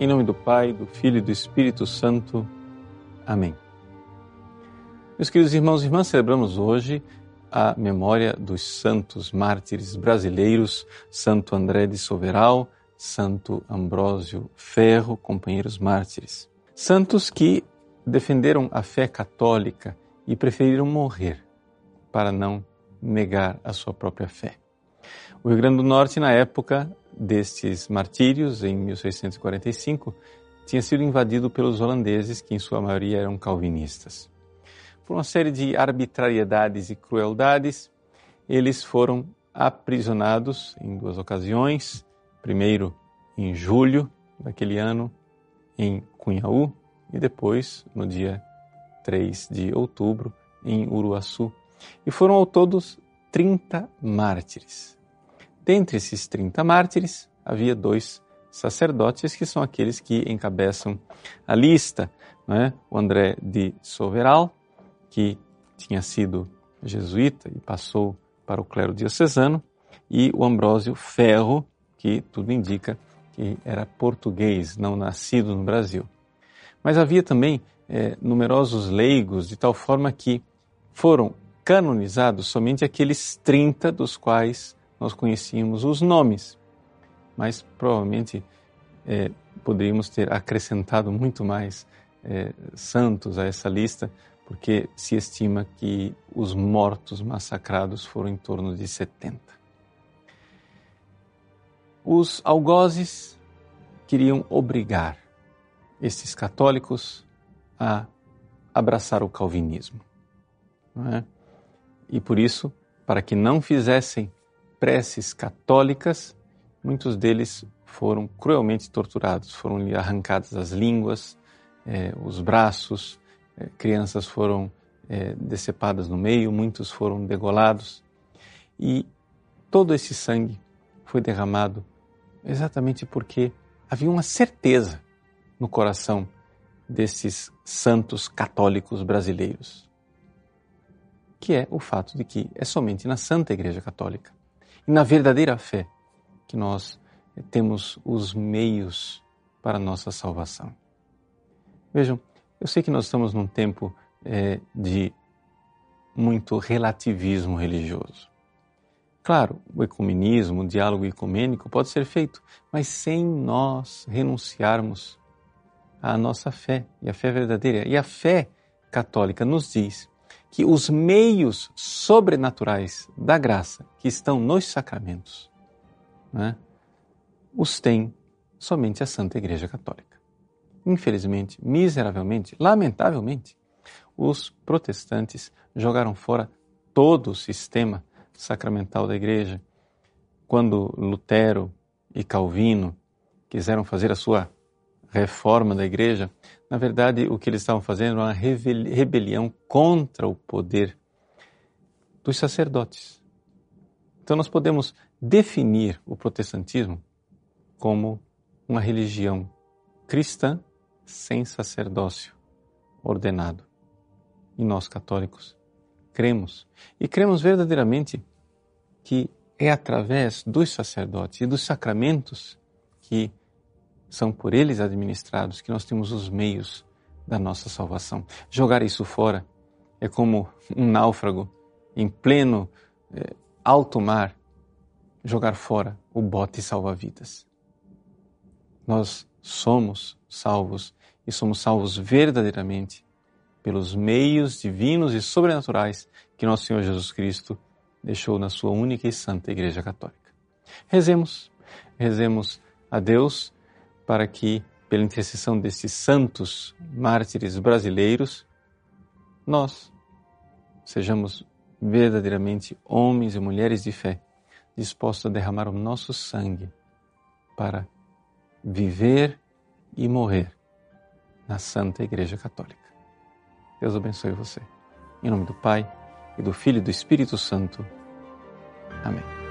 Em nome do Pai, do Filho e do Espírito Santo. Amém. Meus queridos irmãos e irmãs, celebramos hoje a memória dos santos mártires brasileiros, Santo André de Soveral, Santo Ambrósio Ferro, companheiros mártires. Santos que defenderam a fé católica e preferiram morrer para não negar a sua própria fé. O Rio Grande do Norte, na época destes martírios, em 1645, tinha sido invadido pelos holandeses, que em sua maioria eram calvinistas. Por uma série de arbitrariedades e crueldades, eles foram aprisionados em duas ocasiões, primeiro em julho daquele ano em Cunhaú e depois no dia 3 de outubro em Uruaçu. E foram ao todos 30 mártires. Dentre esses 30 mártires, havia dois sacerdotes que são aqueles que encabeçam a lista. Né? O André de Soveral, que tinha sido jesuíta e passou para o clero diocesano, e o Ambrósio Ferro, que tudo indica que era português, não nascido no Brasil. Mas havia também é, numerosos leigos, de tal forma que foram canonizados somente aqueles 30 dos quais nós conhecíamos os nomes. Mas provavelmente é, poderíamos ter acrescentado muito mais é, santos a essa lista, porque se estima que os mortos massacrados foram em torno de 70. Os algozes queriam obrigar esses católicos a abraçar o calvinismo. É? E por isso, para que não fizessem preces católicas, muitos deles foram cruelmente torturados, foram-lhe arrancadas as línguas, eh, os braços, eh, crianças foram eh, decepadas no meio, muitos foram degolados. E todo esse sangue foi derramado exatamente porque havia uma certeza no coração desses santos católicos brasileiros, que é o fato de que é somente na Santa Igreja Católica e na verdadeira fé que nós temos os meios para a nossa salvação. Vejam, eu sei que nós estamos num tempo é, de muito relativismo religioso. Claro, o ecumenismo, o diálogo ecumênico pode ser feito, mas sem nós renunciarmos à nossa fé e à fé verdadeira. E a fé católica nos diz que os meios sobrenaturais da graça que estão nos sacramentos né, os tem somente a Santa Igreja Católica. Infelizmente, miseravelmente, lamentavelmente, os protestantes jogaram fora todo o sistema sacramental da igreja. Quando Lutero e Calvino quiseram fazer a sua reforma da igreja, na verdade o que eles estavam fazendo era uma rebelião contra o poder dos sacerdotes. Então nós podemos definir o protestantismo como uma religião cristã sem sacerdócio ordenado. E nós católicos cremos. E cremos verdadeiramente que é através dos sacerdotes e dos sacramentos que são por eles administrados que nós temos os meios da nossa salvação. Jogar isso fora é como um náufrago em pleno é, alto mar jogar fora o bote salva-vidas. Nós somos salvos e somos salvos verdadeiramente pelos meios divinos e sobrenaturais que nosso Senhor Jesus Cristo deixou na sua única e santa Igreja Católica. Rezemos, rezemos a Deus para que, pela intercessão desses santos mártires brasileiros, nós sejamos verdadeiramente homens e mulheres de fé, dispostos a derramar o nosso sangue para viver e morrer na Santa Igreja Católica. Deus abençoe você. Em nome do Pai, e do Filho e do Espírito Santo. Amém.